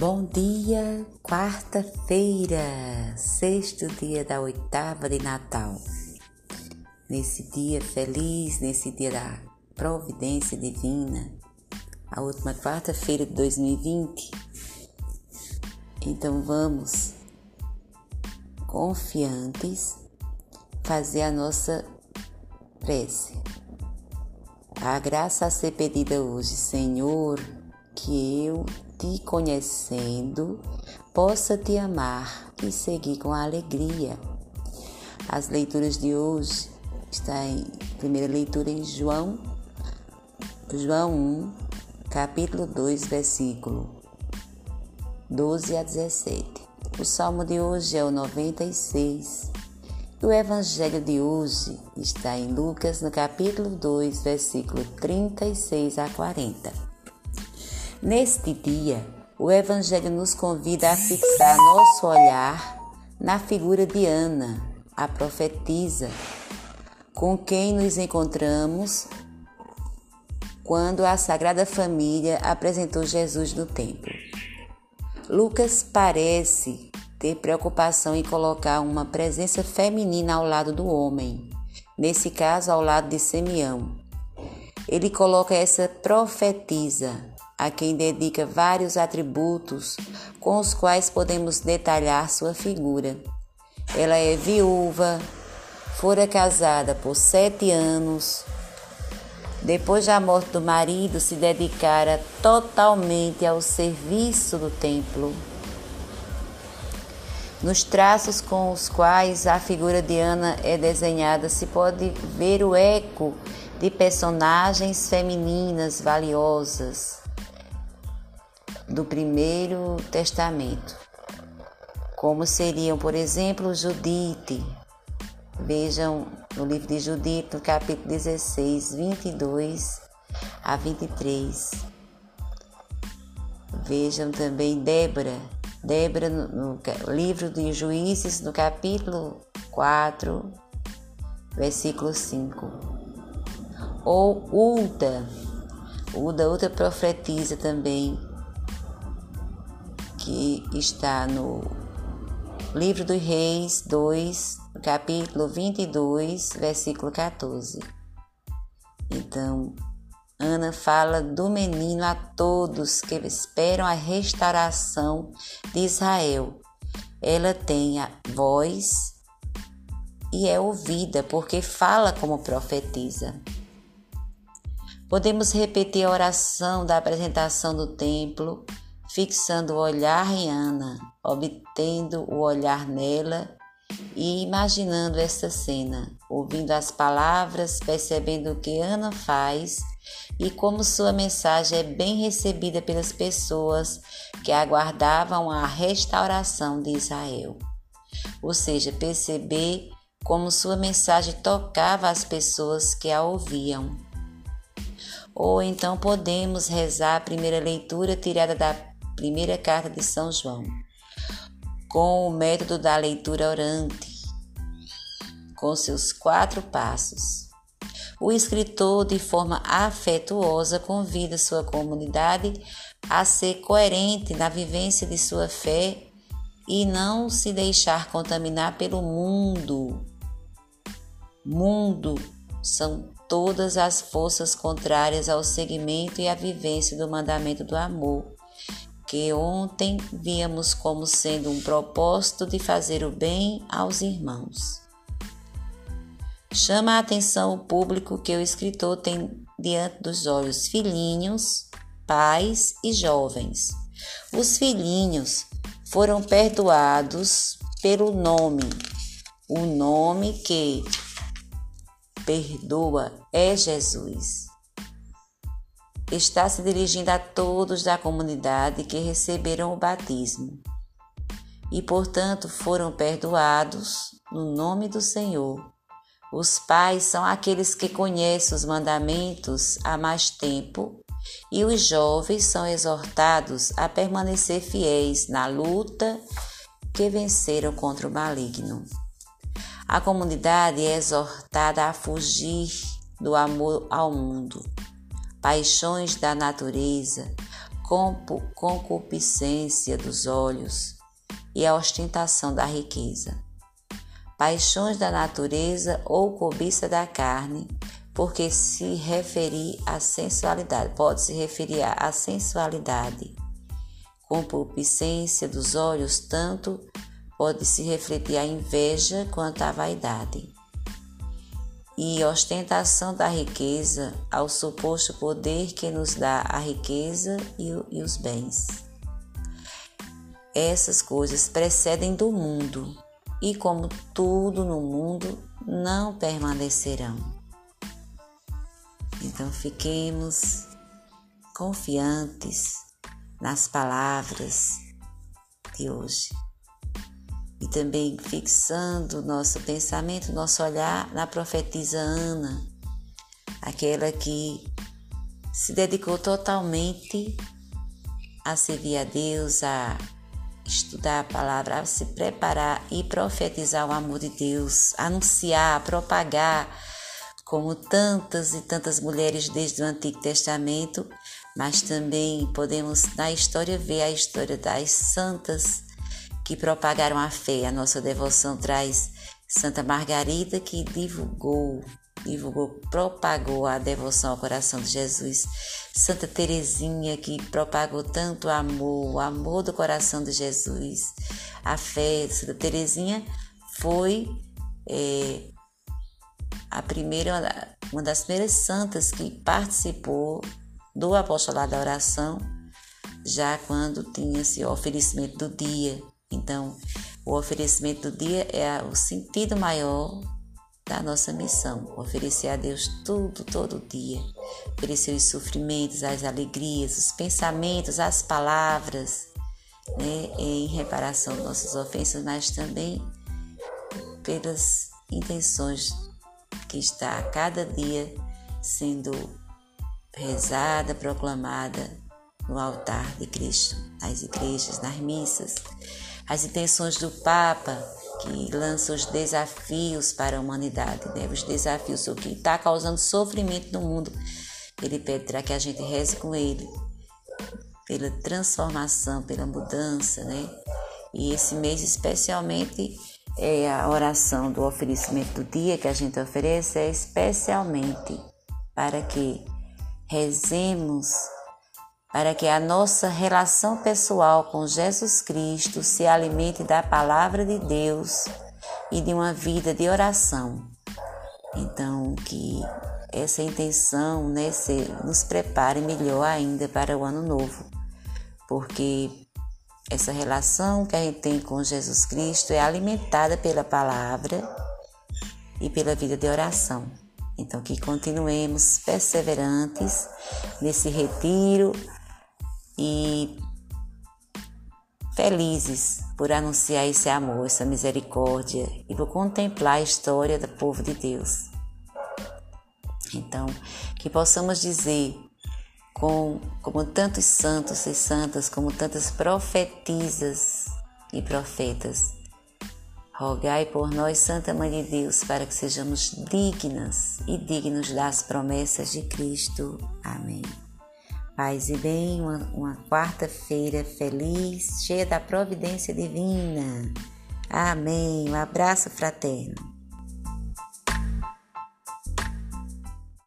Bom dia, quarta-feira, sexto dia da oitava de Natal. Nesse dia feliz, nesse dia da providência divina, a última quarta-feira de 2020. Então vamos, confiantes, fazer a nossa prece. A graça a ser pedida hoje, Senhor, que eu te conhecendo, possa te amar e seguir com alegria. As leituras de hoje está em primeira leitura em João, João 1, capítulo 2, versículo 12 a 17. O salmo de hoje é o 96. E o evangelho de hoje está em Lucas, no capítulo 2, versículo 36 a 40. Neste dia, o Evangelho nos convida a fixar nosso olhar na figura de Ana, a profetisa, com quem nos encontramos quando a Sagrada Família apresentou Jesus no templo. Lucas parece ter preocupação em colocar uma presença feminina ao lado do homem, nesse caso ao lado de Simeão. Ele coloca essa profetisa a quem dedica vários atributos com os quais podemos detalhar sua figura. Ela é viúva, fora casada por sete anos. Depois da morte do marido, se dedicara totalmente ao serviço do templo. Nos traços com os quais a figura de Ana é desenhada, se pode ver o eco de personagens femininas valiosas do Primeiro Testamento, como seriam, por exemplo, Judite. Vejam no livro de Judite, no capítulo 16, 22 a 23. Vejam também Débora, Débora no, livro de Juízes, no capítulo 4, versículo 5. Ou Ulta, Ulda, outra profetiza também, que está no Livro dos Reis 2, capítulo 22, versículo 14. Então, Ana fala do menino a todos que esperam a restauração de Israel. Ela tem a voz e é ouvida porque fala como profetiza. Podemos repetir a oração da apresentação do templo fixando o olhar em Ana, obtendo o olhar nela e imaginando esta cena, ouvindo as palavras, percebendo o que Ana faz e como sua mensagem é bem recebida pelas pessoas que aguardavam a restauração de Israel. Ou seja, perceber como sua mensagem tocava as pessoas que a ouviam. Ou então podemos rezar a primeira leitura tirada da primeira carta de São João, com o método da leitura orante, com seus quatro passos. O escritor, de forma afetuosa, convida sua comunidade a ser coerente na vivência de sua fé e não se deixar contaminar pelo mundo. Mundo são todas as forças contrárias ao segmento e à vivência do mandamento do amor que ontem víamos como sendo um propósito de fazer o bem aos irmãos. Chama a atenção o público que o escritor tem diante dos olhos filhinhos, pais e jovens. Os filhinhos foram perdoados pelo nome. O nome que perdoa é Jesus está se dirigindo a todos da comunidade que receberam o batismo e, portanto, foram perdoados no nome do Senhor. Os pais são aqueles que conhecem os mandamentos há mais tempo e os jovens são exortados a permanecer fiéis na luta que venceram contra o maligno. A comunidade é exortada a fugir do amor ao mundo paixões da natureza, concupiscência dos olhos e a ostentação da riqueza, paixões da natureza ou cobiça da carne, porque se referir à sensualidade, pode se referir à sensualidade. Concupiscência dos olhos, tanto pode se refletir a inveja quanto a vaidade. E ostentação da riqueza ao suposto poder que nos dá a riqueza e, e os bens. Essas coisas precedem do mundo, e como tudo no mundo, não permanecerão. Então fiquemos confiantes nas palavras de hoje também fixando nosso pensamento, nosso olhar na profetisa Ana, aquela que se dedicou totalmente a servir a Deus, a estudar a palavra, a se preparar e profetizar o amor de Deus, anunciar, propagar, como tantas e tantas mulheres desde o Antigo Testamento, mas também podemos na história ver a história das santas que propagaram a fé. A nossa devoção traz Santa Margarida, que divulgou, divulgou, propagou a devoção ao coração de Jesus. Santa Teresinha, que propagou tanto amor, o amor do coração de Jesus. A fé de Santa Teresinha foi é, a primeira, uma das primeiras santas que participou do apostolado da oração, já quando tinha-se o oferecimento do dia. Então, o oferecimento do dia é o sentido maior da nossa missão, oferecer a Deus tudo, todo dia, oferecer os sofrimentos, as alegrias, os pensamentos, as palavras, né, em reparação de nossas ofensas, mas também pelas intenções que está a cada dia sendo rezada, proclamada no altar de Cristo, nas igrejas, nas missas as intenções do Papa, que lança os desafios para a humanidade, né? os desafios, o que está causando sofrimento no mundo. Ele pede para que a gente reze com ele, pela transformação, pela mudança, né? E esse mês, especialmente, é a oração do oferecimento do dia que a gente oferece, é especialmente para que rezemos para que a nossa relação pessoal com Jesus Cristo se alimente da palavra de Deus e de uma vida de oração. Então, que essa intenção né, se, nos prepare melhor ainda para o ano novo, porque essa relação que a gente tem com Jesus Cristo é alimentada pela palavra e pela vida de oração. Então, que continuemos perseverantes nesse retiro e felizes por anunciar esse amor, essa misericórdia e por contemplar a história do povo de Deus. Então, que possamos dizer, com, como tantos santos e santas, como tantas profetisas e profetas, rogai por nós, Santa Mãe de Deus, para que sejamos dignas e dignos das promessas de Cristo. Amém. Paz e bem, uma, uma quarta-feira feliz, cheia da providência divina. Amém. Um abraço fraterno.